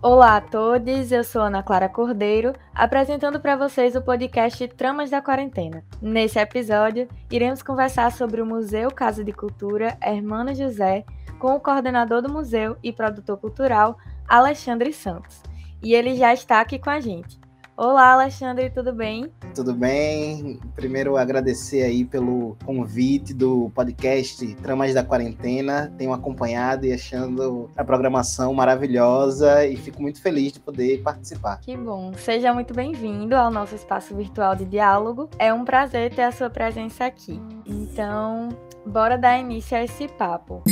Olá a todos, eu sou Ana Clara Cordeiro, apresentando para vocês o podcast Tramas da Quarentena. Nesse episódio, iremos conversar sobre o Museu Casa de Cultura Hermano José com o coordenador do museu e produtor cultural, Alexandre Santos. E ele já está aqui com a gente. Olá, Alexandre, tudo bem? Tudo bem. Primeiro, agradecer aí pelo convite do podcast Tramas da Quarentena. Tenho acompanhado e achando a programação maravilhosa e fico muito feliz de poder participar. Que bom. Seja muito bem-vindo ao nosso espaço virtual de diálogo. É um prazer ter a sua presença aqui. Então, bora dar início a esse papo.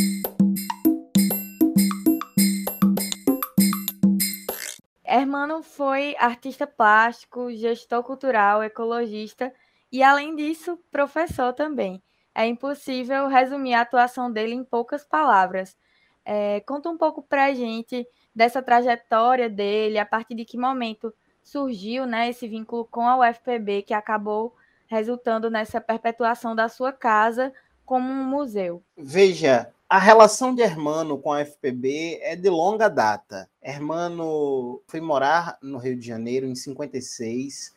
Hermano foi artista plástico, gestor cultural, ecologista e, além disso, professor também. É impossível resumir a atuação dele em poucas palavras. É, conta um pouco para a gente dessa trajetória dele, a partir de que momento surgiu né, esse vínculo com a UFPB, que acabou resultando nessa perpetuação da sua casa como um museu. Veja, a relação de Hermano com a FPB é de longa data. Hermano foi morar no Rio de Janeiro em 56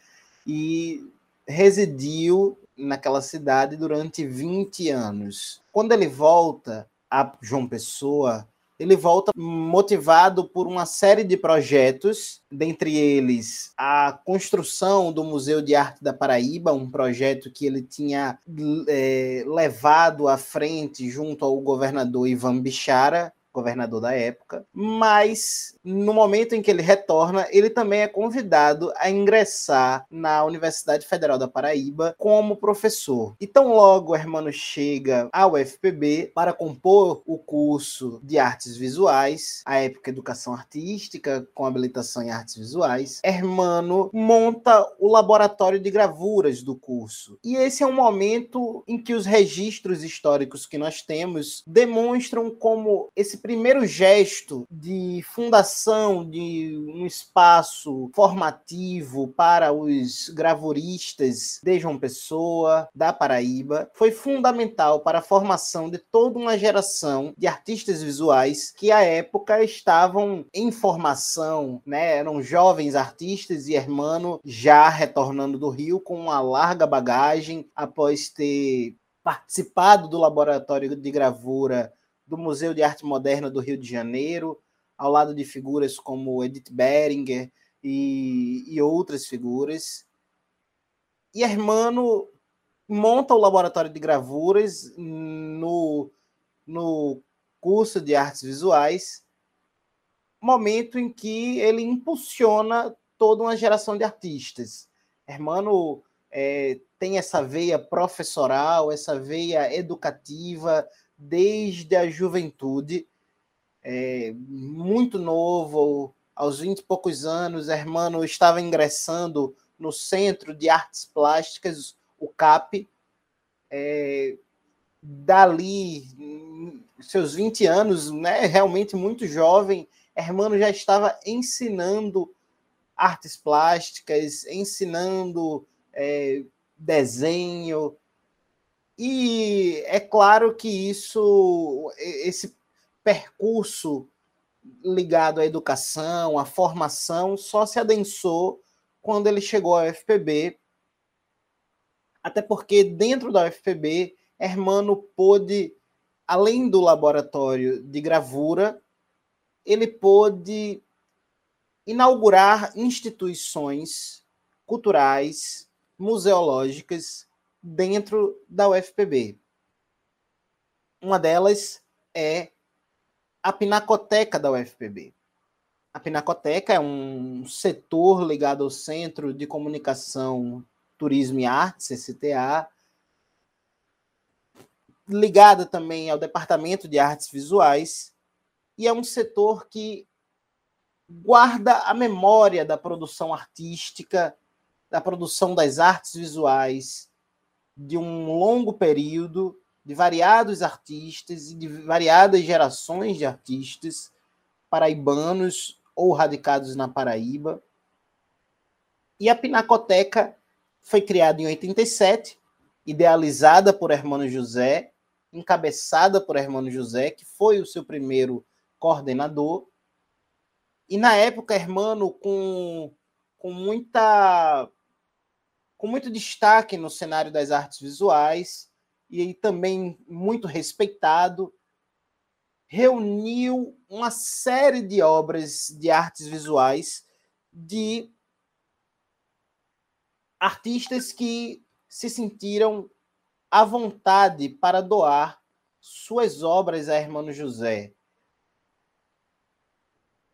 e residiu naquela cidade durante 20 anos. Quando ele volta a João Pessoa, ele volta motivado por uma série de projetos, dentre eles a construção do Museu de Arte da Paraíba, um projeto que ele tinha é, levado à frente junto ao governador Ivan Bichara, governador da época, mas no momento em que ele retorna, ele também é convidado a ingressar na Universidade Federal da Paraíba como professor. E tão logo Hermano chega ao UFPB para compor o curso de artes visuais, a época educação artística com habilitação em artes visuais, Hermano monta o laboratório de gravuras do curso. E esse é um momento em que os registros históricos que nós temos demonstram como esse primeiro gesto de fundação de um espaço formativo para os gravuristas de João Pessoa, da Paraíba, foi fundamental para a formação de toda uma geração de artistas visuais que à época estavam em formação, né? eram jovens artistas e Hermano já retornando do Rio com uma larga bagagem após ter participado do laboratório de gravura do Museu de Arte Moderna do Rio de Janeiro, ao lado de figuras como Edith Beringer e, e outras figuras. E Hermano monta o laboratório de gravuras no, no curso de artes visuais, momento em que ele impulsiona toda uma geração de artistas. Hermano é, tem essa veia professoral, essa veia educativa, desde a juventude, é, muito novo, aos 20 e poucos anos, Hermano estava ingressando no Centro de Artes Plásticas, o CAP. É, dali, seus 20 anos, né, realmente muito jovem, Hermano já estava ensinando artes plásticas, ensinando é, desenho, e é claro que isso, esse percurso ligado à educação, à formação, só se adensou quando ele chegou ao FPB, até porque dentro da UFPB, Hermano pôde, além do laboratório de gravura, ele pôde inaugurar instituições culturais, museológicas dentro da UFPB. Uma delas é a Pinacoteca da UFPB. A Pinacoteca é um setor ligado ao Centro de Comunicação, Turismo e Artes, CCTA, ligada também ao Departamento de Artes Visuais, e é um setor que guarda a memória da produção artística, da produção das artes visuais, de um longo período, de variados artistas e de variadas gerações de artistas paraibanos ou radicados na Paraíba. E a Pinacoteca foi criada em 87, idealizada por Hermano José, encabeçada por Hermano José, que foi o seu primeiro coordenador. E na época, Hermano, com, com muita com muito destaque no cenário das artes visuais e também muito respeitado, reuniu uma série de obras de artes visuais de artistas que se sentiram à vontade para doar suas obras a Hermano José,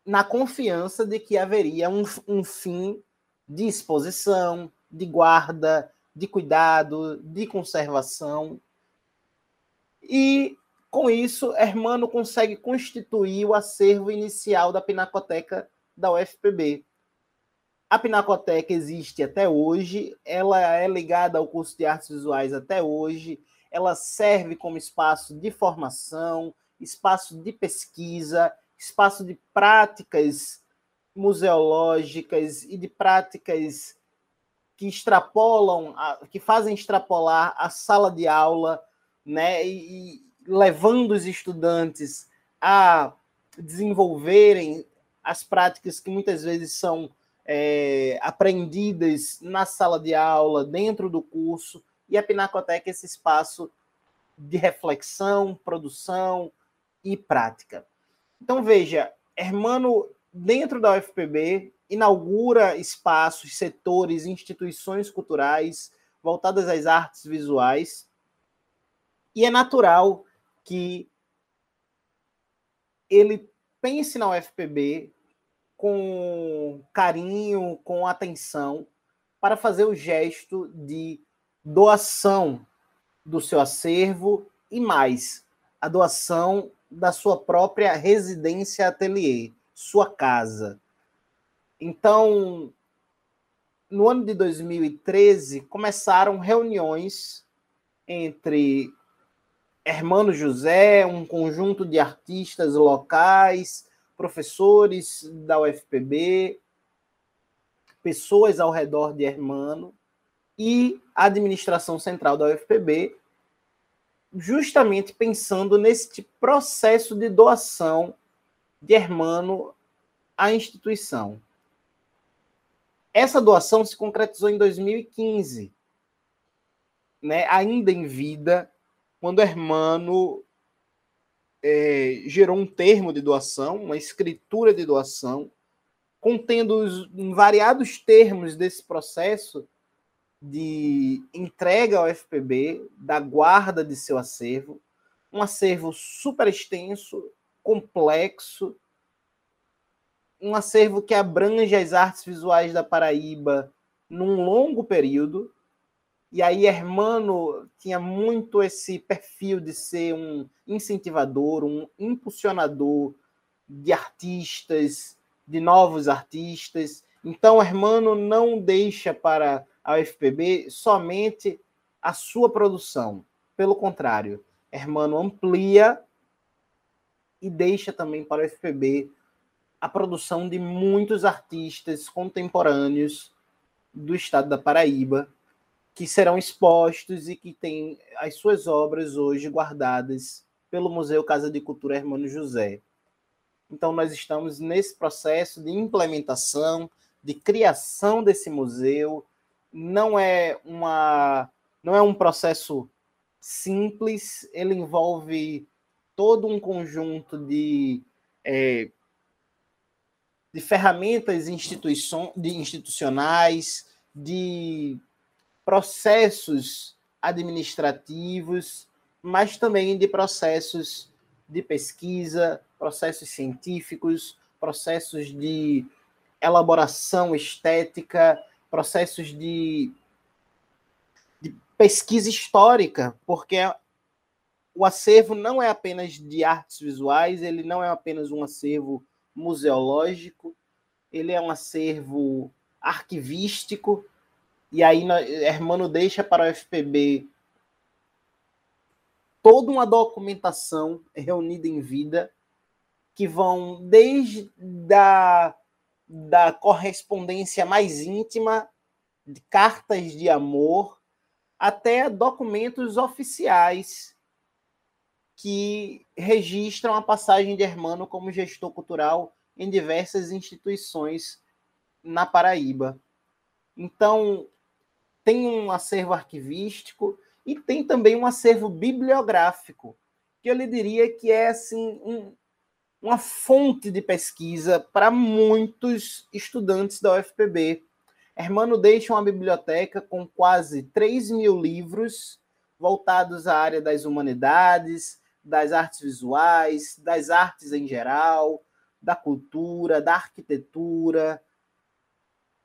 na confiança de que haveria um, um fim de exposição, de guarda, de cuidado, de conservação. E com isso, Hermano consegue constituir o acervo inicial da Pinacoteca da UFPB. A Pinacoteca existe até hoje, ela é ligada ao curso de artes visuais até hoje, ela serve como espaço de formação, espaço de pesquisa, espaço de práticas museológicas e de práticas que extrapolam, que fazem extrapolar a sala de aula, né, e, e levando os estudantes a desenvolverem as práticas que muitas vezes são é, aprendidas na sala de aula, dentro do curso, e a Pinacoteca é esse espaço de reflexão, produção e prática. Então, veja, Hermano, dentro da UFPB, inaugura espaços, setores, instituições culturais voltadas às artes visuais. E é natural que ele pense na UFPB com carinho, com atenção, para fazer o gesto de doação do seu acervo e mais, a doação da sua própria residência ateliê, sua casa. Então, no ano de 2013, começaram reuniões entre Hermano José, um conjunto de artistas locais, professores da UFPB, pessoas ao redor de Hermano e a administração central da UFPB, justamente pensando nesse processo de doação de Hermano à instituição. Essa doação se concretizou em 2015, né, ainda em vida, quando Hermano é, gerou um termo de doação, uma escritura de doação, contendo os variados termos desse processo de entrega ao FPB, da guarda de seu acervo, um acervo super extenso, complexo, um acervo que abrange as artes visuais da Paraíba num longo período. E aí Hermano tinha muito esse perfil de ser um incentivador, um impulsionador de artistas, de novos artistas. Então Hermano não deixa para a UFPB somente a sua produção. Pelo contrário, Hermano amplia e deixa também para o UFPB a produção de muitos artistas contemporâneos do estado da Paraíba que serão expostos e que têm as suas obras hoje guardadas pelo Museu Casa de Cultura Hermano José. Então, nós estamos nesse processo de implementação, de criação desse museu. Não é, uma, não é um processo simples, ele envolve todo um conjunto de é, de ferramentas de institucionais, de processos administrativos, mas também de processos de pesquisa, processos científicos, processos de elaboração estética, processos de, de pesquisa histórica, porque o acervo não é apenas de artes visuais, ele não é apenas um acervo museológico, ele é um acervo arquivístico, e aí Hermano deixa para o FPB toda uma documentação reunida em vida, que vão desde da, da correspondência mais íntima, de cartas de amor, até documentos oficiais que registram a passagem de Hermano como gestor cultural em diversas instituições na Paraíba. Então, tem um acervo arquivístico e tem também um acervo bibliográfico, que eu lhe diria que é assim um, uma fonte de pesquisa para muitos estudantes da UFPB. Hermano deixa uma biblioteca com quase 3 mil livros voltados à área das humanidades, das artes visuais, das artes em geral, da cultura, da arquitetura.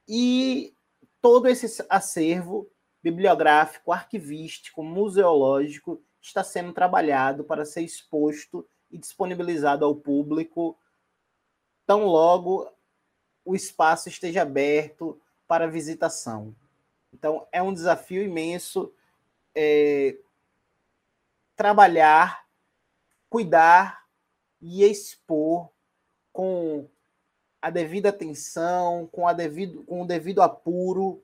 E todo esse acervo bibliográfico, arquivístico, museológico está sendo trabalhado para ser exposto e disponibilizado ao público tão logo o espaço esteja aberto para visitação. Então, é um desafio imenso é, trabalhar, cuidar e expor com a devida atenção, com, a devido, com o devido apuro,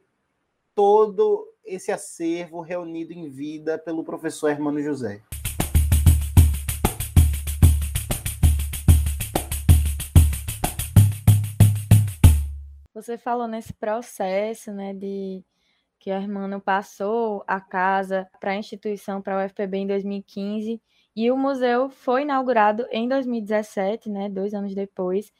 todo esse acervo reunido em vida pelo professor Hermano José. Você falou nesse processo, né, de que o Hermano passou a casa para a instituição, para a UFPB em 2015, e o museu foi inaugurado em 2017, né, dois anos depois,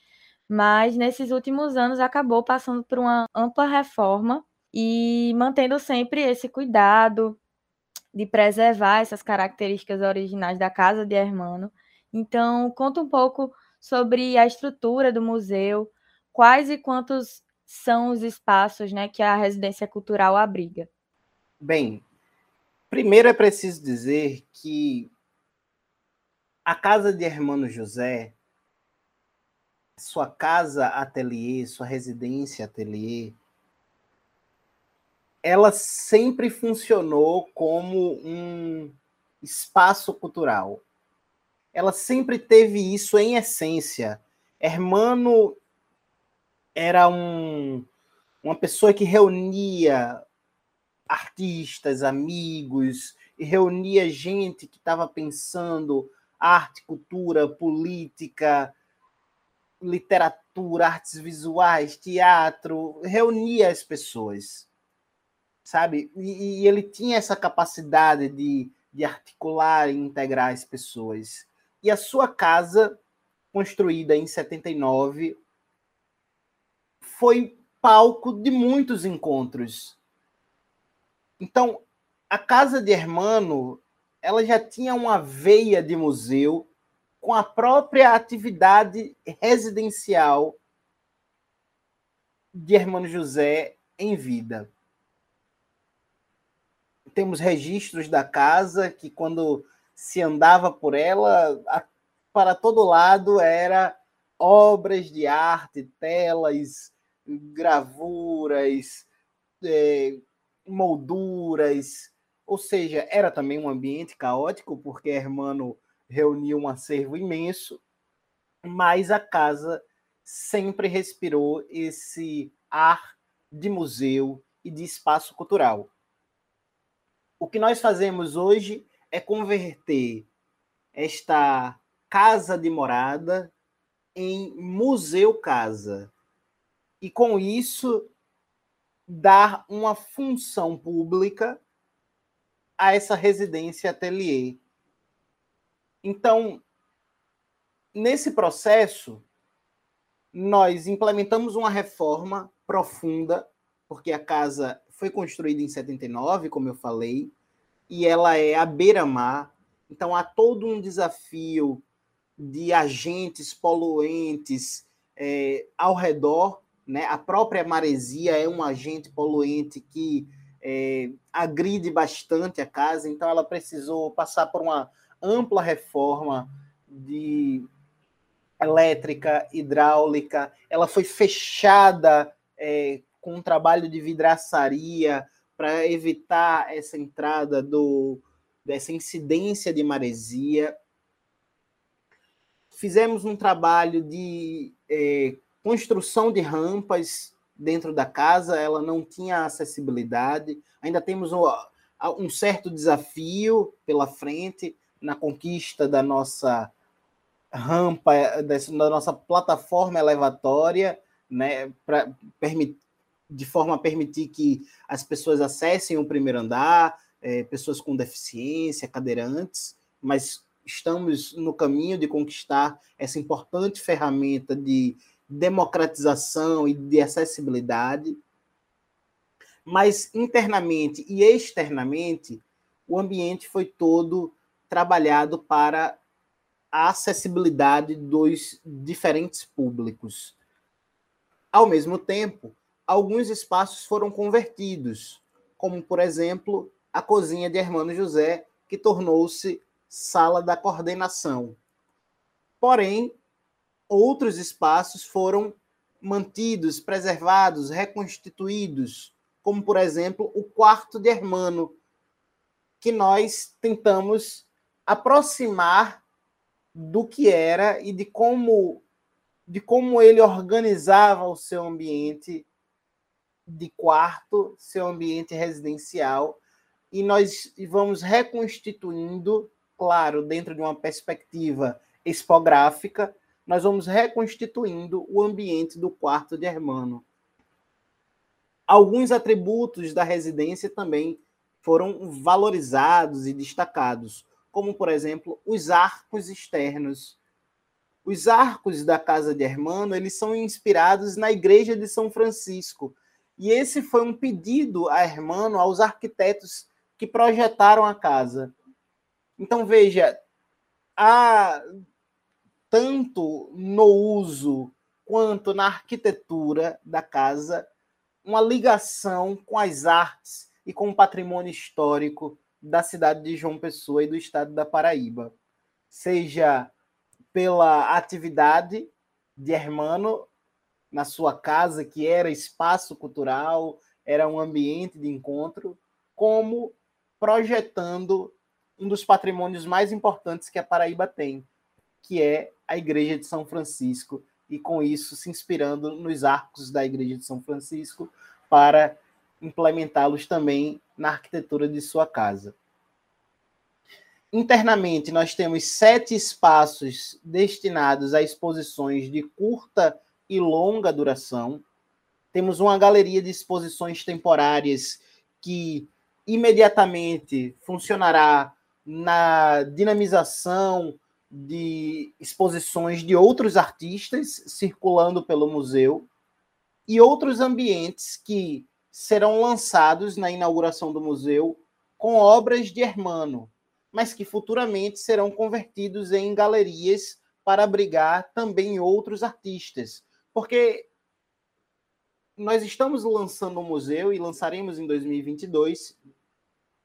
mas nesses últimos anos acabou passando por uma ampla reforma e mantendo sempre esse cuidado de preservar essas características originais da casa de Hermano. Então, conta um pouco sobre a estrutura do museu, quais e quantos são os espaços né, que a residência cultural abriga. Bem, primeiro é preciso dizer que a casa de Hermano José sua casa ateliê, sua residência ateliê, ela sempre funcionou como um espaço cultural. Ela sempre teve isso em essência. Hermano era um, uma pessoa que reunia artistas, amigos, e reunia gente que estava pensando arte, cultura, política, literatura, artes visuais, teatro, reunia as pessoas, sabe? E, e ele tinha essa capacidade de, de articular e integrar as pessoas. E a sua casa, construída em 79, foi palco de muitos encontros. Então, a casa de Hermano, ela já tinha uma veia de museu com a própria atividade residencial de Hermano José em vida. Temos registros da casa que, quando se andava por ela, para todo lado era obras de arte, telas, gravuras, é, molduras, ou seja, era também um ambiente caótico, porque Hermano reunia um acervo imenso, mas a casa sempre respirou esse ar de museu e de espaço cultural. O que nós fazemos hoje é converter esta casa de morada em museu casa. E com isso dar uma função pública a essa residência ateliê, então, nesse processo, nós implementamos uma reforma profunda, porque a casa foi construída em 79, como eu falei, e ela é à beira-mar, então há todo um desafio de agentes poluentes é, ao redor, né? A própria maresia é um agente poluente que é, agride bastante a casa, então ela precisou passar por uma ampla reforma de elétrica, hidráulica, ela foi fechada é, com um trabalho de vidraçaria para evitar essa entrada do, dessa incidência de maresia. Fizemos um trabalho de é, construção de rampas dentro da casa, ela não tinha acessibilidade. Ainda temos um, um certo desafio pela frente, na conquista da nossa rampa da nossa plataforma elevatória, né, para permitir de forma a permitir que as pessoas acessem o primeiro andar, é, pessoas com deficiência, cadeirantes, mas estamos no caminho de conquistar essa importante ferramenta de democratização e de acessibilidade. Mas internamente e externamente, o ambiente foi todo trabalhado para a acessibilidade dos diferentes públicos. Ao mesmo tempo, alguns espaços foram convertidos, como, por exemplo, a cozinha de Hermano José, que tornou-se sala da coordenação. Porém, outros espaços foram mantidos, preservados, reconstituídos, como, por exemplo, o quarto de Hermano, que nós tentamos aproximar do que era e de como de como ele organizava o seu ambiente de quarto, seu ambiente residencial, e nós vamos reconstituindo, claro, dentro de uma perspectiva expográfica, nós vamos reconstituindo o ambiente do quarto de Hermano. Alguns atributos da residência também foram valorizados e destacados, como, por exemplo, os arcos externos. Os arcos da casa de Hermano, eles são inspirados na igreja de São Francisco, e esse foi um pedido a Hermano aos arquitetos que projetaram a casa. Então, veja, há tanto no uso quanto na arquitetura da casa uma ligação com as artes e com o patrimônio histórico da cidade de João Pessoa e do estado da Paraíba, seja pela atividade de Hermano na sua casa, que era espaço cultural, era um ambiente de encontro, como projetando um dos patrimônios mais importantes que a Paraíba tem, que é a Igreja de São Francisco, e com isso se inspirando nos arcos da Igreja de São Francisco para implementá-los também na arquitetura de sua casa. Internamente, nós temos sete espaços destinados a exposições de curta e longa duração. Temos uma galeria de exposições temporárias que imediatamente funcionará na dinamização de exposições de outros artistas circulando pelo museu e outros ambientes que serão lançados na inauguração do museu com obras de Hermano, mas que futuramente serão convertidos em galerias para abrigar também outros artistas, porque nós estamos lançando um museu e lançaremos em 2022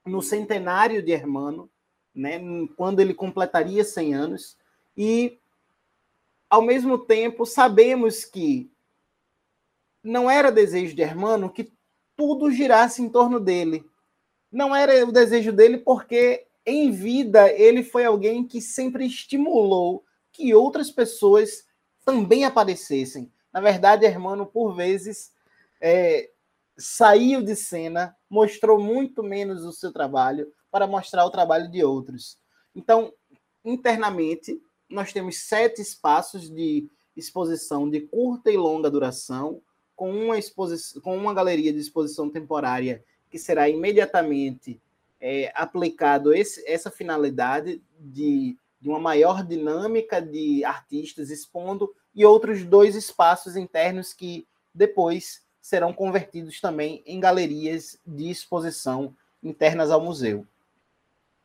no centenário de Hermano, né, quando ele completaria 100 anos, e ao mesmo tempo sabemos que não era desejo de Hermano que tudo girasse em torno dele. Não era o desejo dele porque em vida ele foi alguém que sempre estimulou que outras pessoas também aparecessem. Na verdade, Hermano, por vezes, é, saiu de cena, mostrou muito menos o seu trabalho para mostrar o trabalho de outros. Então, internamente, nós temos sete espaços de exposição de curta e longa duração, com uma, exposição, com uma galeria de exposição temporária que será imediatamente é, aplicado esse, essa finalidade de, de uma maior dinâmica de artistas expondo e outros dois espaços internos que depois serão convertidos também em galerias de exposição internas ao museu.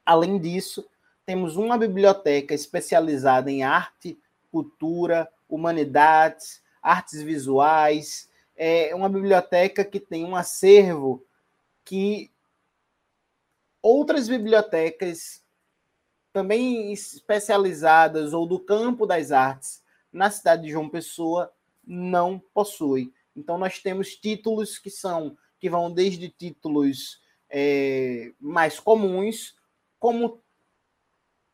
Além disso, temos uma biblioteca especializada em arte, cultura, humanidades, artes visuais. É uma biblioteca que tem um acervo que outras bibliotecas também especializadas ou do campo das artes na cidade de João Pessoa não possui. Então nós temos títulos que são que vão desde títulos é, mais comuns, como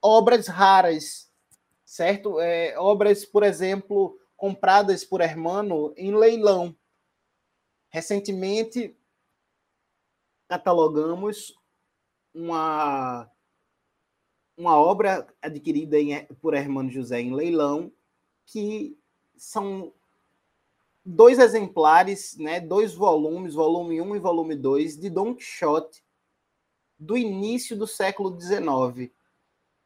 obras raras, certo? É, obras, por exemplo, compradas por Hermano em leilão. Recentemente catalogamos uma uma obra adquirida em, por Hermano José em leilão, que são dois exemplares, né, dois volumes, volume 1 e volume 2, de Don Quixote, do início do século XIX.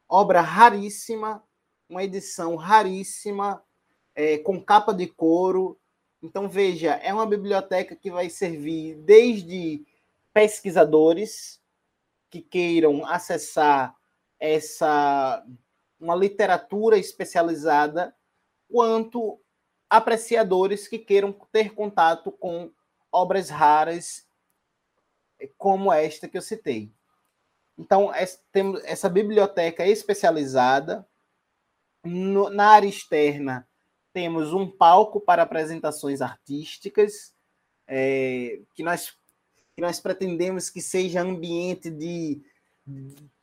Obra raríssima, uma edição raríssima, é, com capa de couro. Então, veja, é uma biblioteca que vai servir desde pesquisadores que queiram acessar essa uma literatura especializada, quanto apreciadores que queiram ter contato com obras raras como esta que eu citei. Então, temos essa biblioteca especializada. No, na área externa, temos um palco para apresentações artísticas, é, que, nós, que nós pretendemos que seja ambiente de,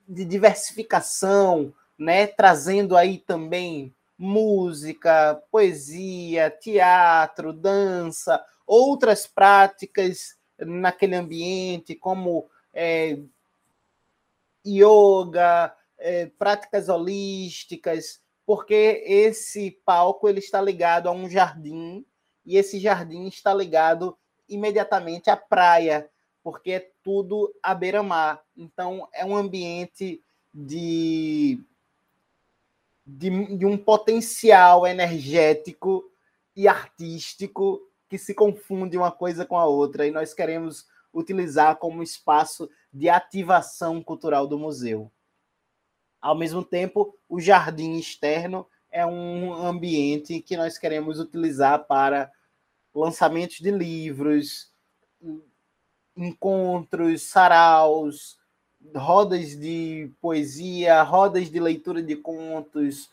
de diversificação, né? trazendo aí também música, poesia, teatro, dança, outras práticas naquele ambiente, como é, yoga, é, práticas holísticas, porque esse palco ele está ligado a um jardim e esse jardim está ligado imediatamente à praia, porque é tudo à beira-mar. Então é um ambiente de, de, de um potencial energético e artístico que se confunde uma coisa com a outra e nós queremos utilizar como espaço de ativação cultural do museu. Ao mesmo tempo, o jardim externo é um ambiente que nós queremos utilizar para lançamentos de livros, encontros, saraus, rodas de poesia, rodas de leitura de contos,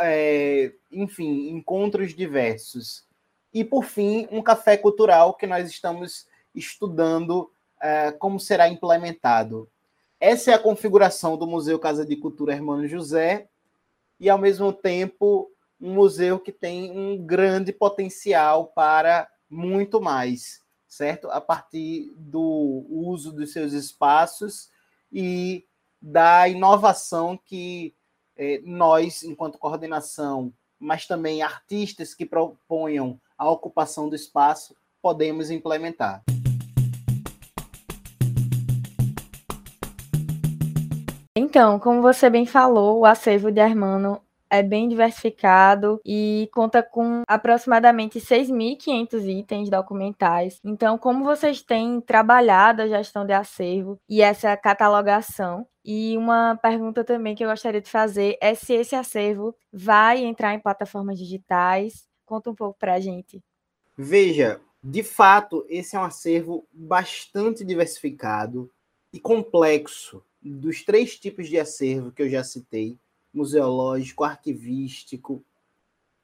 é, enfim, encontros diversos. E, por fim, um café cultural que nós estamos estudando é, como será implementado. Essa é a configuração do Museu Casa de Cultura Hermano José, e, ao mesmo tempo, um museu que tem um grande potencial para muito mais, certo? A partir do uso dos seus espaços e da inovação que eh, nós, enquanto coordenação, mas também artistas que proponham a ocupação do espaço, podemos implementar. Então, como você bem falou, o acervo de Hermano é bem diversificado e conta com aproximadamente 6.500 itens documentais. Então, como vocês têm trabalhado a gestão de acervo e essa catalogação? E uma pergunta também que eu gostaria de fazer é se esse acervo vai entrar em plataformas digitais. Conta um pouco para a gente. Veja, de fato, esse é um acervo bastante diversificado e complexo dos três tipos de acervo que eu já citei, museológico, arquivístico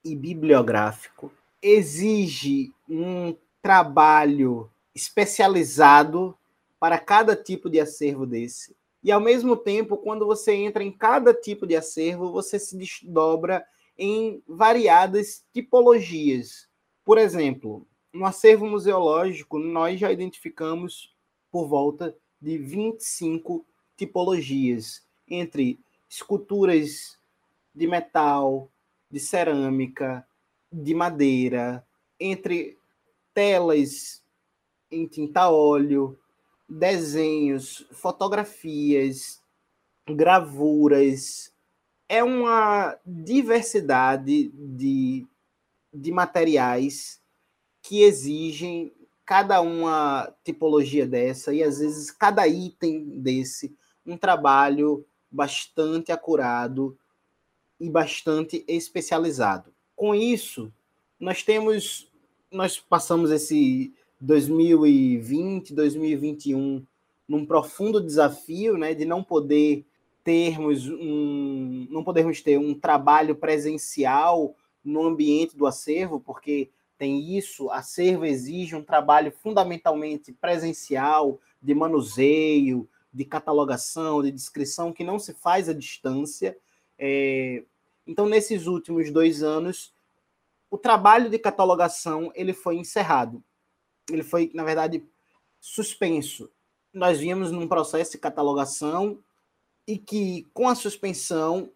e bibliográfico, exige um trabalho especializado para cada tipo de acervo desse. E ao mesmo tempo, quando você entra em cada tipo de acervo, você se desdobra em variadas tipologias. Por exemplo, no acervo museológico, nós já identificamos por volta de 25 tipologias entre esculturas de metal, de cerâmica, de madeira, entre telas em tinta óleo, desenhos, fotografias, gravuras. É uma diversidade de, de materiais que exigem cada uma tipologia dessa e às vezes cada item desse um trabalho bastante acurado e bastante especializado. Com isso, nós temos, nós passamos esse 2020, 2021 num profundo desafio, né, de não poder termos um, não podermos ter um trabalho presencial no ambiente do acervo, porque tem isso, acervo exige um trabalho fundamentalmente presencial, de manuseio, de catalogação, de descrição, que não se faz à distância. É... Então, nesses últimos dois anos, o trabalho de catalogação ele foi encerrado. Ele foi, na verdade, suspenso. Nós vimos num processo de catalogação e que, com a suspensão,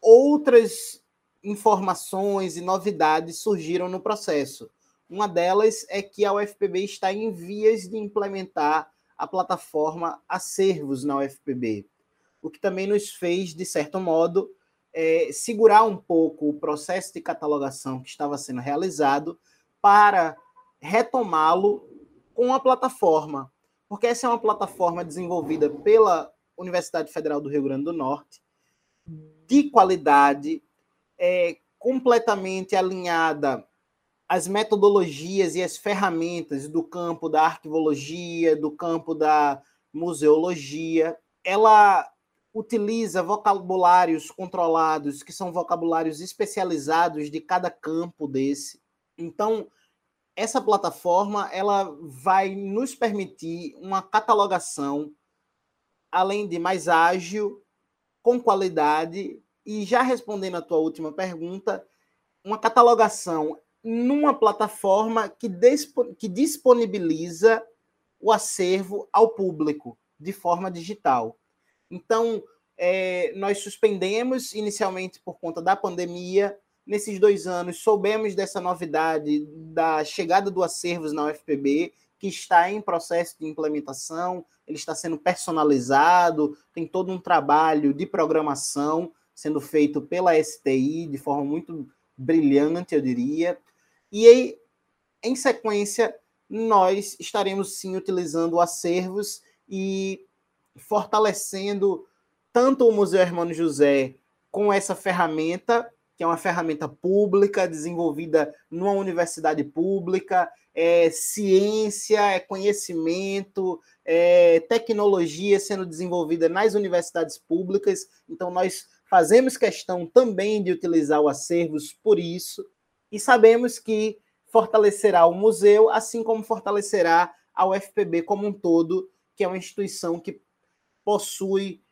outras informações e novidades surgiram no processo. Uma delas é que a UFPB está em vias de implementar a plataforma Acervos na UFPB, o que também nos fez, de certo modo, é, segurar um pouco o processo de catalogação que estava sendo realizado para retomá-lo com a plataforma, porque essa é uma plataforma desenvolvida pela Universidade Federal do Rio Grande do Norte, de qualidade, é, completamente alinhada às metodologias e às ferramentas do campo da arquivologia, do campo da museologia. Ela utiliza vocabulários controlados, que são vocabulários especializados de cada campo desse. Então, essa plataforma ela vai nos permitir uma catalogação além de mais ágil, com qualidade e já respondendo a tua última pergunta, uma catalogação numa plataforma que, que disponibiliza o acervo ao público de forma digital. Então, é, nós suspendemos inicialmente por conta da pandemia. Nesses dois anos, soubemos dessa novidade da chegada do acervos na UFPB, que está em processo de implementação, ele está sendo personalizado, tem todo um trabalho de programação sendo feito pela STI de forma muito brilhante, eu diria. E aí, em sequência, nós estaremos sim utilizando acervos e fortalecendo tanto o Museu Hermano José com essa ferramenta, que é uma ferramenta pública, desenvolvida numa universidade pública, é ciência, é conhecimento, é tecnologia sendo desenvolvida nas universidades públicas. Então, nós fazemos questão também de utilizar o acervos por isso, e sabemos que fortalecerá o museu, assim como fortalecerá a UFPB como um todo, que é uma instituição que possui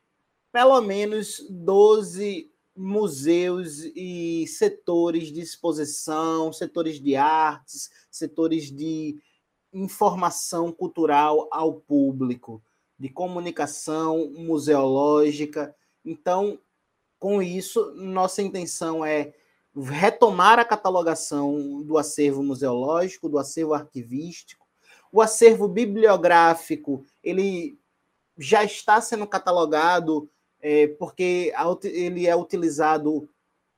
pelo menos 12 museus e setores de exposição, setores de artes, setores de informação cultural ao público, de comunicação museológica. Então, com isso, nossa intenção é retomar a catalogação do acervo museológico, do acervo arquivístico. O acervo bibliográfico, ele já está sendo catalogado é, porque ele é utilizado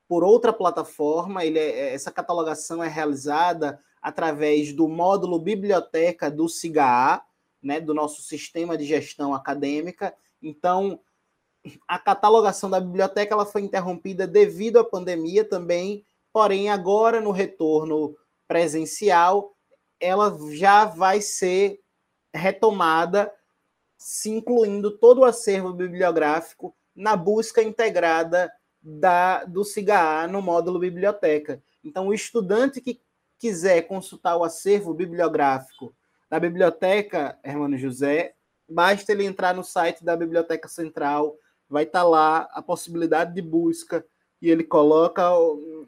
por outra plataforma, ele é, essa catalogação é realizada através do módulo biblioteca do SIGA, né, do nosso sistema de gestão acadêmica. Então, a catalogação da biblioteca ela foi interrompida devido à pandemia também, porém agora no retorno presencial ela já vai ser retomada se incluindo todo o acervo bibliográfico na busca integrada da, do CIGA no módulo biblioteca. Então, o estudante que quiser consultar o acervo bibliográfico da biblioteca Hermano José, basta ele entrar no site da Biblioteca Central, vai estar lá a possibilidade de busca, e ele coloca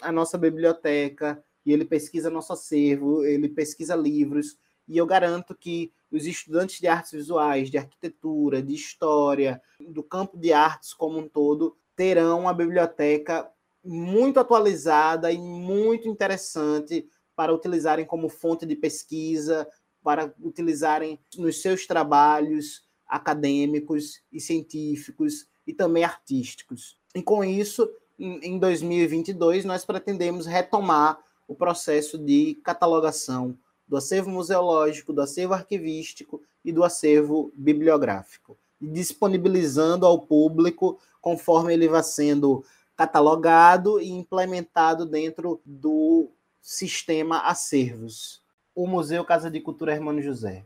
a nossa biblioteca, e ele pesquisa nosso acervo, ele pesquisa livros, e eu garanto que os estudantes de artes visuais, de arquitetura, de história, do campo de artes como um todo, terão uma biblioteca muito atualizada e muito interessante para utilizarem como fonte de pesquisa, para utilizarem nos seus trabalhos acadêmicos e científicos e também artísticos. E com isso, em 2022, nós pretendemos retomar o processo de catalogação do acervo museológico, do acervo arquivístico e do acervo bibliográfico, disponibilizando ao público conforme ele vai sendo catalogado e implementado dentro do sistema acervos. O Museu Casa de Cultura Hermano José.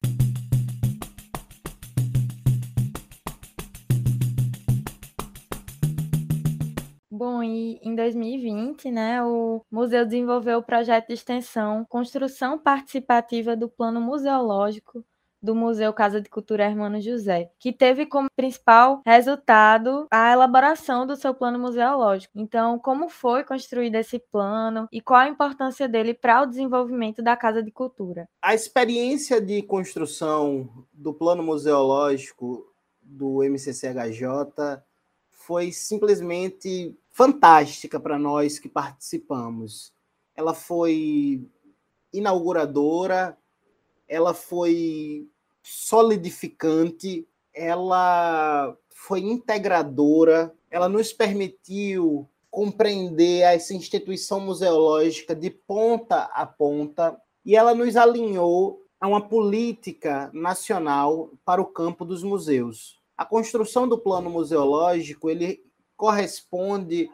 Bom, e em 2020, né, o museu desenvolveu o projeto de extensão Construção Participativa do Plano Museológico do Museu Casa de Cultura Hermano José, que teve como principal resultado a elaboração do seu plano museológico. Então, como foi construído esse plano e qual a importância dele para o desenvolvimento da Casa de Cultura? A experiência de construção do plano museológico do MCCHJ foi simplesmente fantástica para nós que participamos. Ela foi inauguradora, ela foi solidificante, ela foi integradora, ela nos permitiu compreender essa instituição museológica de ponta a ponta e ela nos alinhou a uma política nacional para o campo dos museus. A construção do plano museológico ele corresponde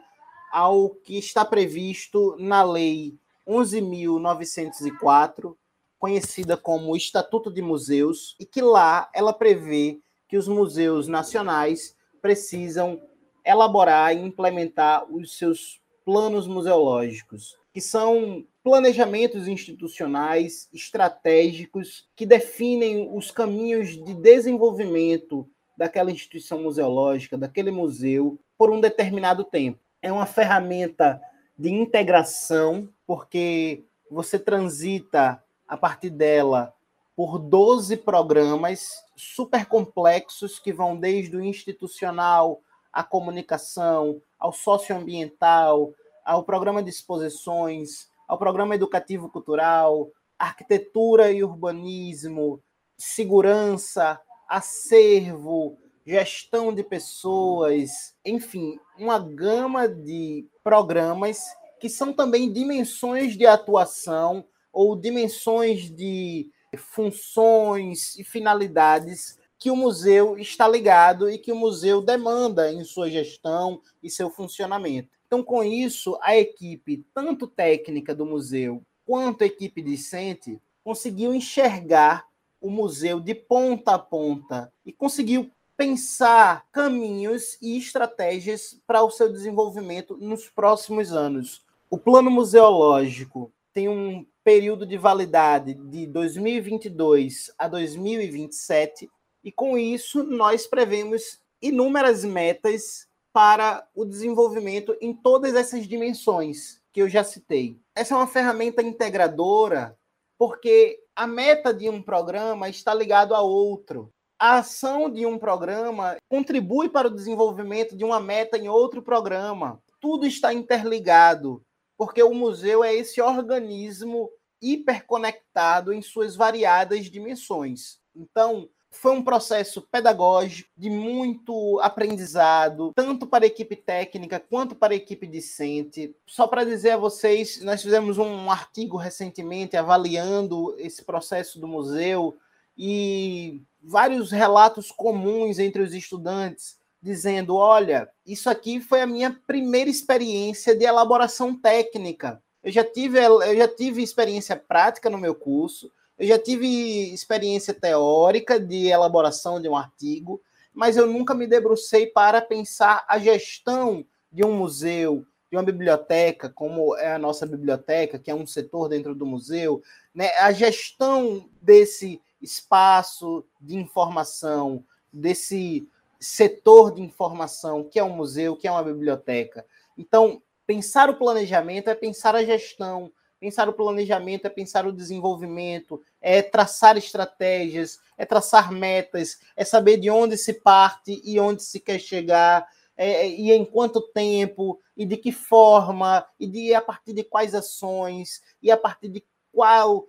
ao que está previsto na lei 11.904, conhecida como Estatuto de Museus, e que lá ela prevê que os museus nacionais precisam elaborar e implementar os seus planos museológicos, que são planejamentos institucionais estratégicos que definem os caminhos de desenvolvimento daquela instituição museológica, daquele museu, por um determinado tempo. É uma ferramenta de integração, porque você transita a partir dela por 12 programas super complexos que vão desde o institucional à comunicação, ao socioambiental, ao programa de exposições, ao programa educativo cultural, arquitetura e urbanismo, segurança, acervo, gestão de pessoas, enfim, uma gama de programas que são também dimensões de atuação ou dimensões de funções e finalidades que o museu está ligado e que o museu demanda em sua gestão e seu funcionamento. Então, com isso, a equipe, tanto técnica do museu quanto a equipe discente, conseguiu enxergar o museu de ponta a ponta e conseguiu pensar caminhos e estratégias para o seu desenvolvimento nos próximos anos. O plano museológico tem um período de validade de 2022 a 2027 e com isso nós prevemos inúmeras metas para o desenvolvimento em todas essas dimensões que eu já citei. Essa é uma ferramenta integradora porque a meta de um programa está ligado a outro a ação de um programa contribui para o desenvolvimento de uma meta em outro programa. Tudo está interligado, porque o museu é esse organismo hiperconectado em suas variadas dimensões. Então, foi um processo pedagógico de muito aprendizado, tanto para a equipe técnica quanto para a equipe discente. Só para dizer a vocês, nós fizemos um artigo recentemente avaliando esse processo do museu e vários relatos comuns entre os estudantes, dizendo: olha, isso aqui foi a minha primeira experiência de elaboração técnica. Eu já tive, eu já tive experiência prática no meu curso, eu já tive experiência teórica de elaboração de um artigo, mas eu nunca me debrucei para pensar a gestão de um museu, de uma biblioteca, como é a nossa biblioteca, que é um setor dentro do museu, né? a gestão desse espaço de informação, desse setor de informação que é um museu, que é uma biblioteca. Então, pensar o planejamento é pensar a gestão, pensar o planejamento é pensar o desenvolvimento, é traçar estratégias, é traçar metas, é saber de onde se parte e onde se quer chegar, é, e em quanto tempo, e de que forma, e de a partir de quais ações, e a partir de qual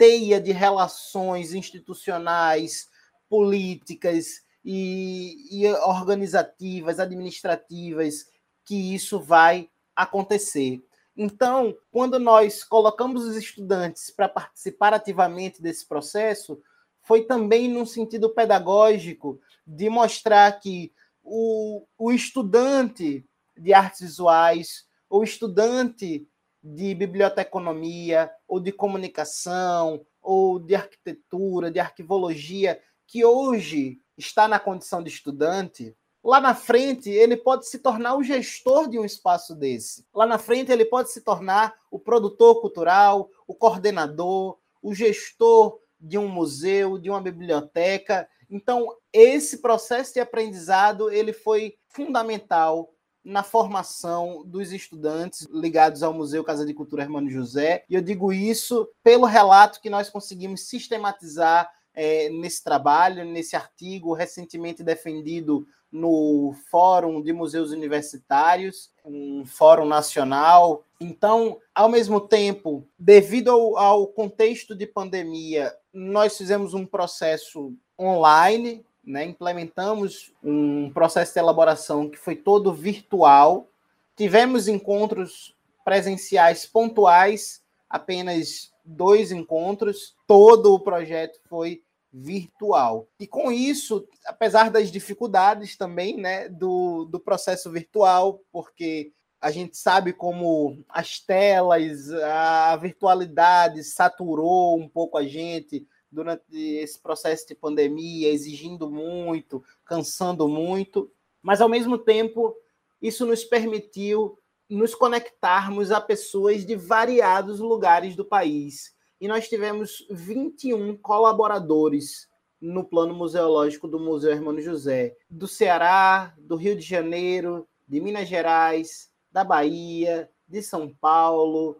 teia de relações institucionais, políticas e, e organizativas, administrativas, que isso vai acontecer. Então, quando nós colocamos os estudantes para participar ativamente desse processo, foi também num sentido pedagógico de mostrar que o, o estudante de artes visuais, o estudante de biblioteconomia, ou de comunicação, ou de arquitetura, de arquivologia, que hoje está na condição de estudante, lá na frente ele pode se tornar o gestor de um espaço desse. Lá na frente ele pode se tornar o produtor cultural, o coordenador, o gestor de um museu, de uma biblioteca. Então, esse processo de aprendizado ele foi fundamental na formação dos estudantes ligados ao Museu Casa de Cultura Hermano José. E eu digo isso pelo relato que nós conseguimos sistematizar é, nesse trabalho, nesse artigo recentemente defendido no Fórum de Museus Universitários, um fórum nacional. Então, ao mesmo tempo, devido ao, ao contexto de pandemia, nós fizemos um processo online, né? implementamos um processo de elaboração que foi todo virtual. Tivemos encontros presenciais pontuais, apenas dois encontros. Todo o projeto foi virtual. E com isso, apesar das dificuldades também né, do, do processo virtual, porque a gente sabe como as telas, a virtualidade saturou um pouco a gente durante esse processo de pandemia, exigindo muito, cansando muito, mas ao mesmo tempo isso nos permitiu nos conectarmos a pessoas de variados lugares do país. E nós tivemos 21 colaboradores no plano museológico do Museu Hermano José, do Ceará, do Rio de Janeiro, de Minas Gerais, da Bahia, de São Paulo,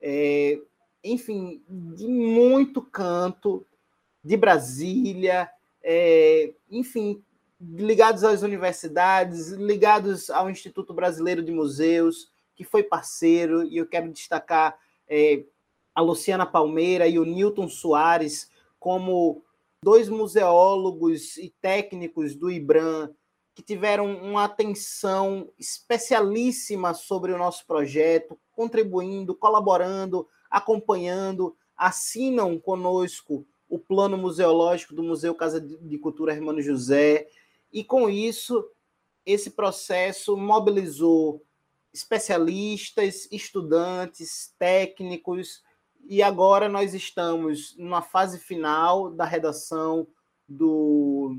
é, enfim, de muito canto, de Brasília, é, enfim, ligados às universidades, ligados ao Instituto Brasileiro de Museus, que foi parceiro, e eu quero destacar é, a Luciana Palmeira e o Newton Soares como dois museólogos e técnicos do IBRAM que tiveram uma atenção especialíssima sobre o nosso projeto, contribuindo, colaborando, acompanhando, assinam conosco o plano museológico do Museu Casa de Cultura Hermano José, e com isso esse processo mobilizou especialistas, estudantes, técnicos, e agora nós estamos na fase final da redação do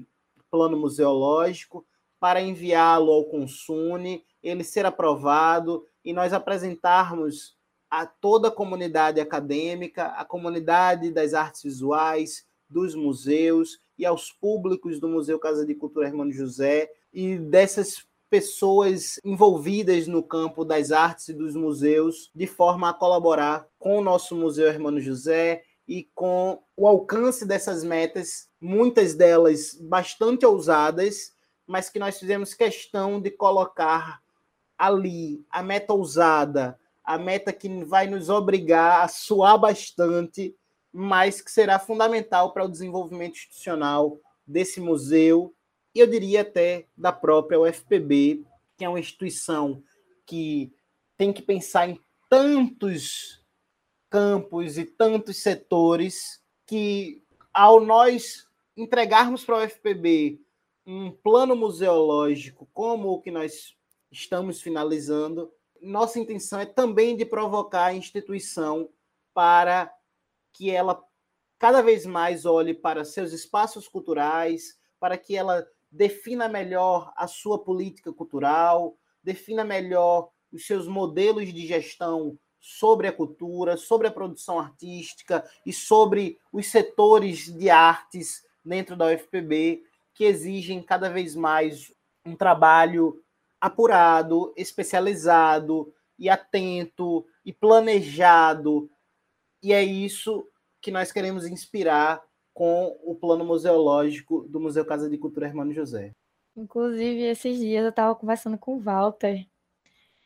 plano museológico para enviá-lo ao Consune, ele ser aprovado e nós apresentarmos a toda a comunidade acadêmica, a comunidade das artes visuais, dos museus e aos públicos do Museu Casa de Cultura Hermano José e dessas pessoas envolvidas no campo das artes e dos museus, de forma a colaborar com o nosso Museu Hermano José e com o alcance dessas metas, muitas delas bastante ousadas, mas que nós fizemos questão de colocar ali a meta ousada, a meta que vai nos obrigar a suar bastante, mas que será fundamental para o desenvolvimento institucional desse museu e eu diria até da própria UFPB, que é uma instituição que tem que pensar em tantos campos e tantos setores que, ao nós entregarmos para a UFPB um plano museológico como o que nós estamos finalizando, nossa intenção é também de provocar a instituição para que ela cada vez mais olhe para seus espaços culturais, para que ela defina melhor a sua política cultural, defina melhor os seus modelos de gestão sobre a cultura, sobre a produção artística e sobre os setores de artes dentro da UFPB que exigem cada vez mais um trabalho apurado, especializado e atento e planejado. E é isso que nós queremos inspirar com o plano museológico do Museu Casa de Cultura Hermano José. Inclusive, esses dias eu estava conversando com o Walter,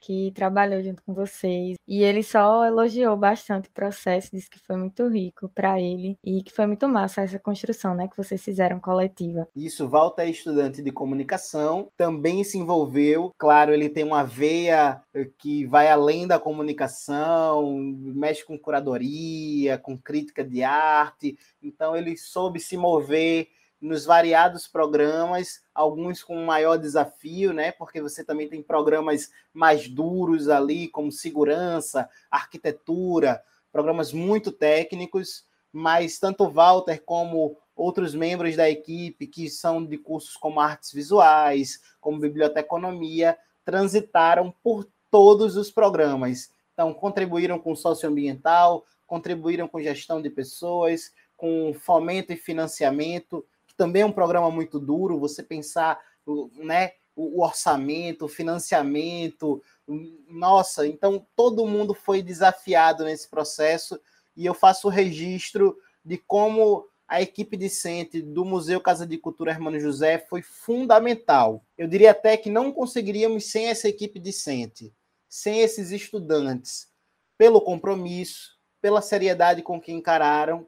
que trabalhou junto com vocês. E ele só elogiou bastante o processo, disse que foi muito rico para ele e que foi muito massa essa construção, né, que vocês fizeram coletiva. Isso, Walter é estudante de comunicação, também se envolveu. Claro, ele tem uma veia que vai além da comunicação, mexe com curadoria, com crítica de arte. Então ele soube se mover nos variados programas, alguns com maior desafio, né? Porque você também tem programas mais duros ali, como segurança, arquitetura, programas muito técnicos, mas tanto Walter como outros membros da equipe que são de cursos como artes visuais, como biblioteconomia, transitaram por todos os programas. Então, contribuíram com socioambiental, contribuíram com gestão de pessoas, com fomento e financiamento que também é um programa muito duro, você pensar né, o orçamento, o financiamento. Nossa, então todo mundo foi desafiado nesse processo e eu faço o registro de como a equipe discente do Museu Casa de Cultura Hermano José foi fundamental. Eu diria até que não conseguiríamos sem essa equipe discente, sem esses estudantes, pelo compromisso, pela seriedade com que encararam,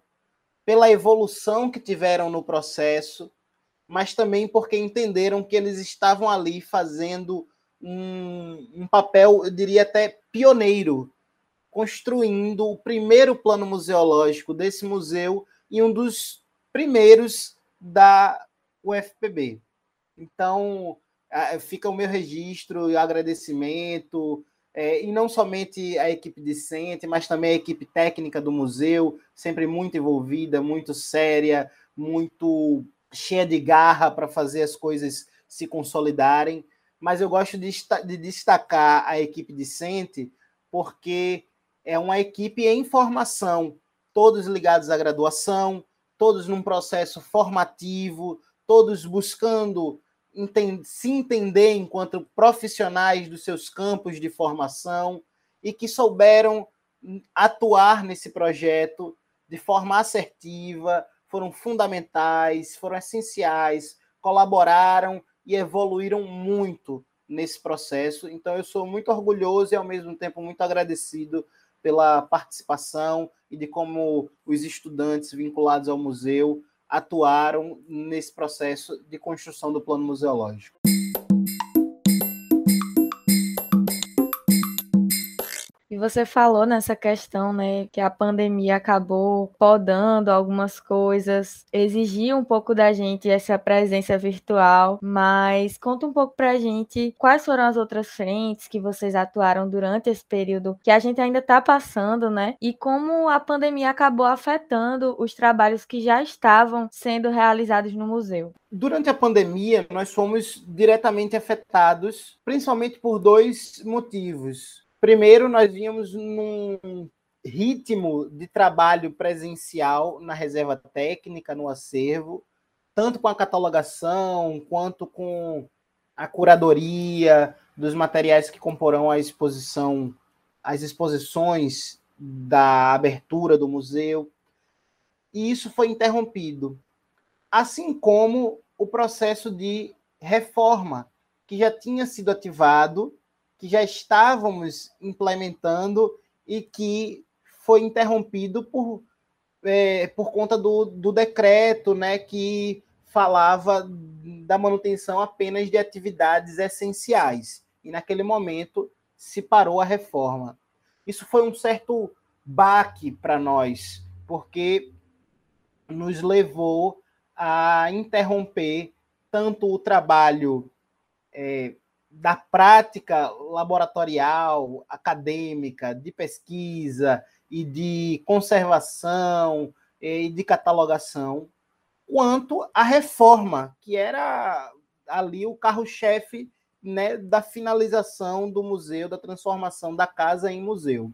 pela evolução que tiveram no processo, mas também porque entenderam que eles estavam ali fazendo um, um papel, eu diria até pioneiro, construindo o primeiro plano museológico desse museu e um dos primeiros da UFPB. Então, fica o meu registro e agradecimento, é, e não somente a equipe discente, mas também a equipe técnica do museu, sempre muito envolvida, muito séria, muito cheia de garra para fazer as coisas se consolidarem. Mas eu gosto de, de destacar a equipe discente, porque é uma equipe em formação, todos ligados à graduação, todos num processo formativo, todos buscando se entender enquanto profissionais dos seus campos de formação e que souberam atuar nesse projeto de forma assertiva, foram fundamentais, foram essenciais, colaboraram e evoluíram muito nesse processo. Então, eu sou muito orgulhoso e, ao mesmo tempo, muito agradecido pela participação e de como os estudantes vinculados ao museu atuaram nesse processo de construção do plano museológico. E você falou nessa questão, né, que a pandemia acabou podando algumas coisas, exigiu um pouco da gente essa presença virtual, mas conta um pouco pra gente quais foram as outras frentes que vocês atuaram durante esse período que a gente ainda está passando, né? E como a pandemia acabou afetando os trabalhos que já estavam sendo realizados no museu. Durante a pandemia, nós fomos diretamente afetados, principalmente por dois motivos. Primeiro, nós vínhamos num ritmo de trabalho presencial na reserva técnica, no acervo, tanto com a catalogação quanto com a curadoria dos materiais que comporão a exposição, as exposições da abertura do museu. E isso foi interrompido, assim como o processo de reforma que já tinha sido ativado que já estávamos implementando e que foi interrompido por, é, por conta do, do decreto né, que falava da manutenção apenas de atividades essenciais. E naquele momento se parou a reforma. Isso foi um certo baque para nós, porque nos levou a interromper tanto o trabalho é, da prática laboratorial, acadêmica, de pesquisa e de conservação e de catalogação, quanto a reforma, que era ali o carro-chefe né, da finalização do museu, da transformação da casa em museu.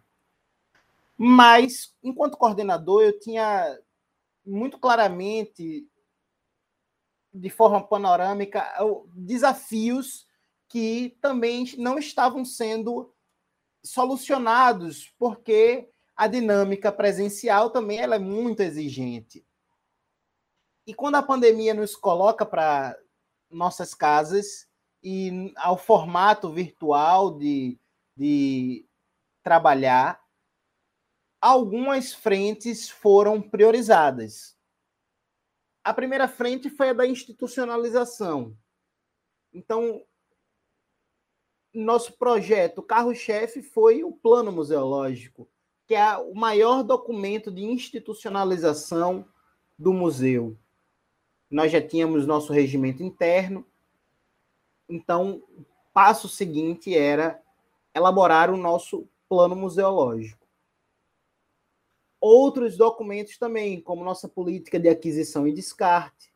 Mas, enquanto coordenador, eu tinha muito claramente, de forma panorâmica, desafios que também não estavam sendo solucionados, porque a dinâmica presencial também ela é muito exigente. E quando a pandemia nos coloca para nossas casas e ao formato virtual de, de trabalhar, algumas frentes foram priorizadas. A primeira frente foi a da institucionalização. Então, nosso projeto carro-chefe foi o Plano Museológico, que é o maior documento de institucionalização do museu. Nós já tínhamos nosso regimento interno, então o passo seguinte era elaborar o nosso plano museológico. Outros documentos também, como nossa política de aquisição e descarte,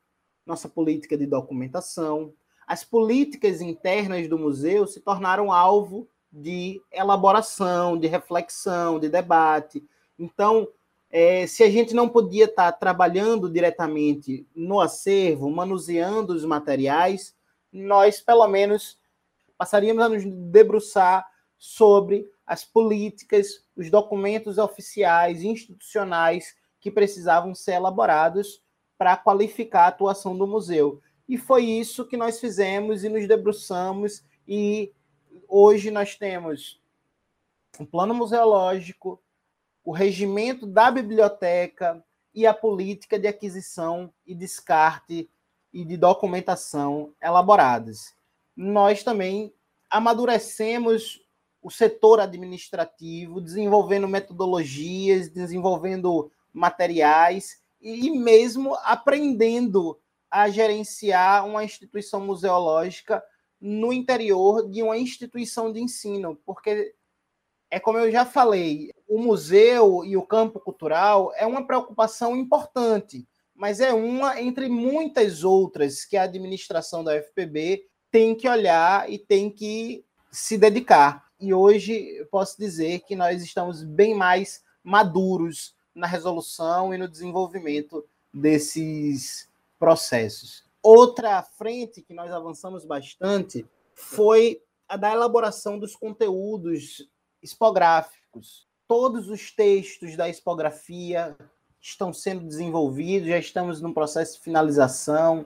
nossa política de documentação, as políticas internas do museu se tornaram alvo de elaboração, de reflexão, de debate. Então, é, se a gente não podia estar trabalhando diretamente no acervo, manuseando os materiais, nós, pelo menos, passaríamos a nos debruçar sobre as políticas, os documentos oficiais, institucionais que precisavam ser elaborados para qualificar a atuação do museu. E foi isso que nós fizemos e nos debruçamos, e hoje nós temos um plano museológico, o regimento da biblioteca e a política de aquisição e descarte e de documentação elaboradas. Nós também amadurecemos o setor administrativo, desenvolvendo metodologias, desenvolvendo materiais e mesmo aprendendo a gerenciar uma instituição museológica no interior de uma instituição de ensino, porque é como eu já falei, o museu e o campo cultural é uma preocupação importante, mas é uma entre muitas outras que a administração da FPB tem que olhar e tem que se dedicar. E hoje eu posso dizer que nós estamos bem mais maduros na resolução e no desenvolvimento desses processos. Outra frente que nós avançamos bastante foi a da elaboração dos conteúdos expográficos. Todos os textos da expografia estão sendo desenvolvidos, já estamos no processo de finalização.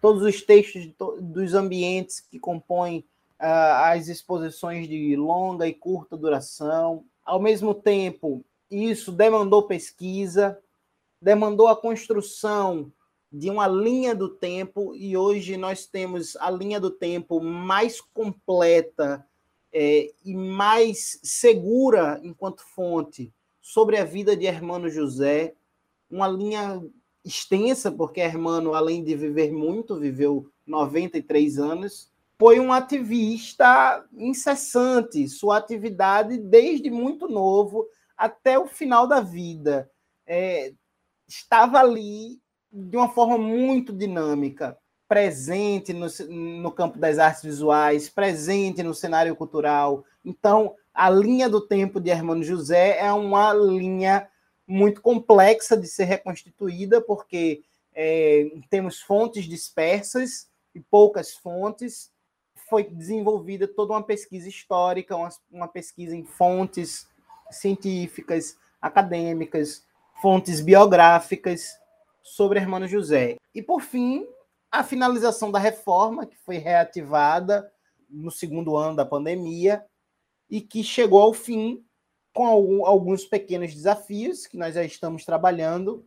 Todos os textos dos ambientes que compõem uh, as exposições de longa e curta duração. Ao mesmo tempo, isso demandou pesquisa, demandou a construção de uma linha do tempo, e hoje nós temos a linha do tempo mais completa é, e mais segura enquanto fonte sobre a vida de Hermano José, uma linha extensa, porque Hermano, além de viver muito, viveu 93 anos, foi um ativista incessante, sua atividade desde muito novo até o final da vida. É, estava ali de uma forma muito dinâmica, presente no, no campo das artes visuais, presente no cenário cultural. Então, a linha do tempo de Hermano José é uma linha muito complexa de ser reconstituída, porque é, temos fontes dispersas e poucas fontes. Foi desenvolvida toda uma pesquisa histórica, uma, uma pesquisa em fontes científicas, acadêmicas, fontes biográficas sobre Hermano José. E, por fim, a finalização da reforma, que foi reativada no segundo ano da pandemia e que chegou ao fim com alguns pequenos desafios que nós já estamos trabalhando,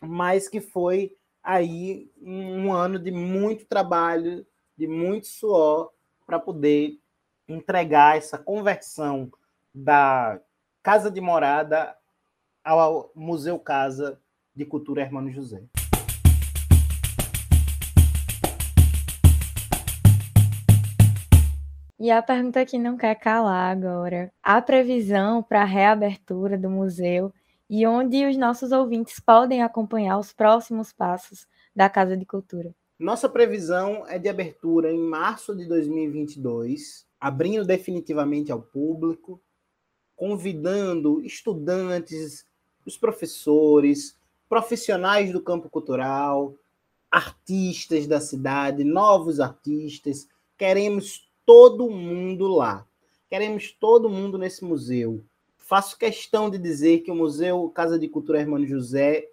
mas que foi aí um ano de muito trabalho, de muito suor para poder entregar essa conversão da casa de morada ao Museu Casa de Cultura Hermano José. E a pergunta que não quer calar agora: a previsão para a reabertura do museu e onde os nossos ouvintes podem acompanhar os próximos passos da Casa de Cultura? Nossa previsão é de abertura em março de 2022, abrindo definitivamente ao público, convidando estudantes, os professores, profissionais do campo cultural, artistas da cidade, novos artistas. Queremos todo mundo lá. Queremos todo mundo nesse museu. Faço questão de dizer que o Museu Casa de Cultura Hermano José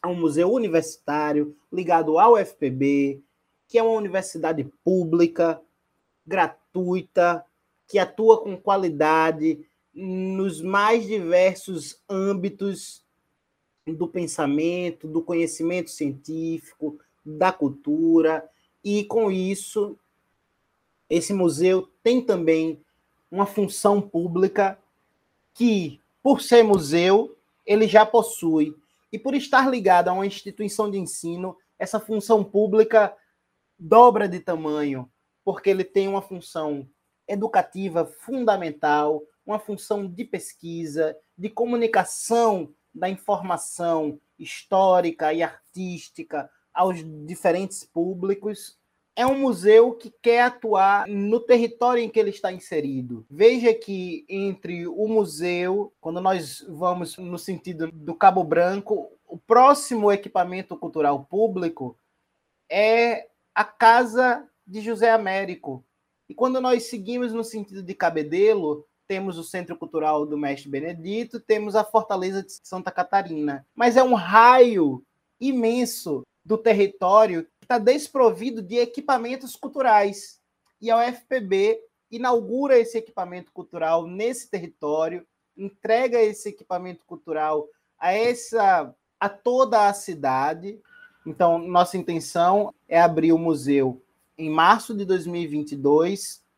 é um museu universitário ligado ao FPB, que é uma universidade pública, gratuita, que atua com qualidade nos mais diversos âmbitos do pensamento, do conhecimento científico, da cultura, e com isso esse museu tem também uma função pública que, por ser museu, ele já possui. E por estar ligado a uma instituição de ensino, essa função pública dobra de tamanho, porque ele tem uma função educativa fundamental, uma função de pesquisa, de comunicação da informação histórica e artística aos diferentes públicos é um museu que quer atuar no território em que ele está inserido. Veja que entre o museu, quando nós vamos no sentido do Cabo Branco, o próximo equipamento cultural público é a Casa de José Américo. E quando nós seguimos no sentido de Cabedelo, temos o Centro Cultural do Mestre Benedito, temos a Fortaleza de Santa Catarina. Mas é um raio imenso do território que está desprovido de equipamentos culturais. E a UFPB inaugura esse equipamento cultural nesse território, entrega esse equipamento cultural a essa a toda a cidade. Então, nossa intenção é abrir o museu em março de 2022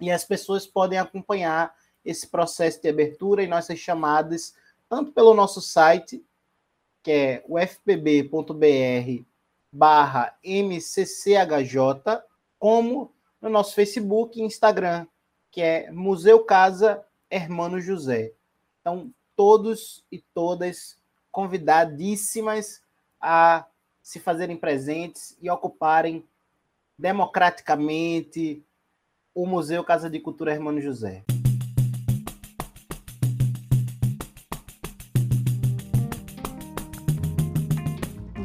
e as pessoas podem acompanhar esse processo de abertura e nossas chamadas tanto pelo nosso site, que é ufpb.br barra mcchj, como no nosso Facebook e Instagram, que é Museu Casa Hermano José. Então, todos e todas convidadíssimas a se fazerem presentes e ocuparem democraticamente o Museu Casa de Cultura Hermano José.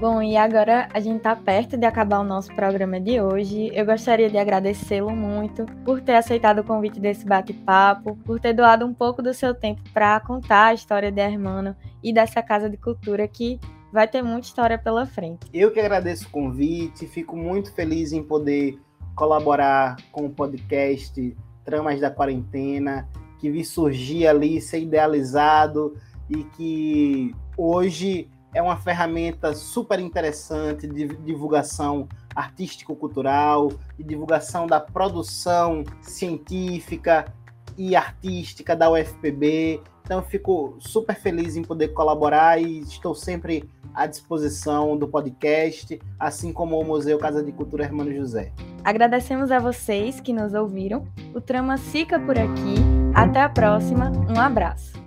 Bom, e agora a gente está perto de acabar o nosso programa de hoje. Eu gostaria de agradecê-lo muito por ter aceitado o convite desse bate-papo, por ter doado um pouco do seu tempo para contar a história de Hermano e dessa Casa de Cultura que vai ter muita história pela frente. Eu que agradeço o convite, fico muito feliz em poder colaborar com o podcast Tramas da Quarentena, que vi surgir ali, ser idealizado e que hoje é uma ferramenta super interessante de divulgação artístico-cultural, de divulgação da produção científica e artística da UFPB. Então, eu fico super feliz em poder colaborar e estou sempre à disposição do podcast, assim como o Museu Casa de Cultura Hermano José. Agradecemos a vocês que nos ouviram. O Trama fica por aqui. Até a próxima. Um abraço.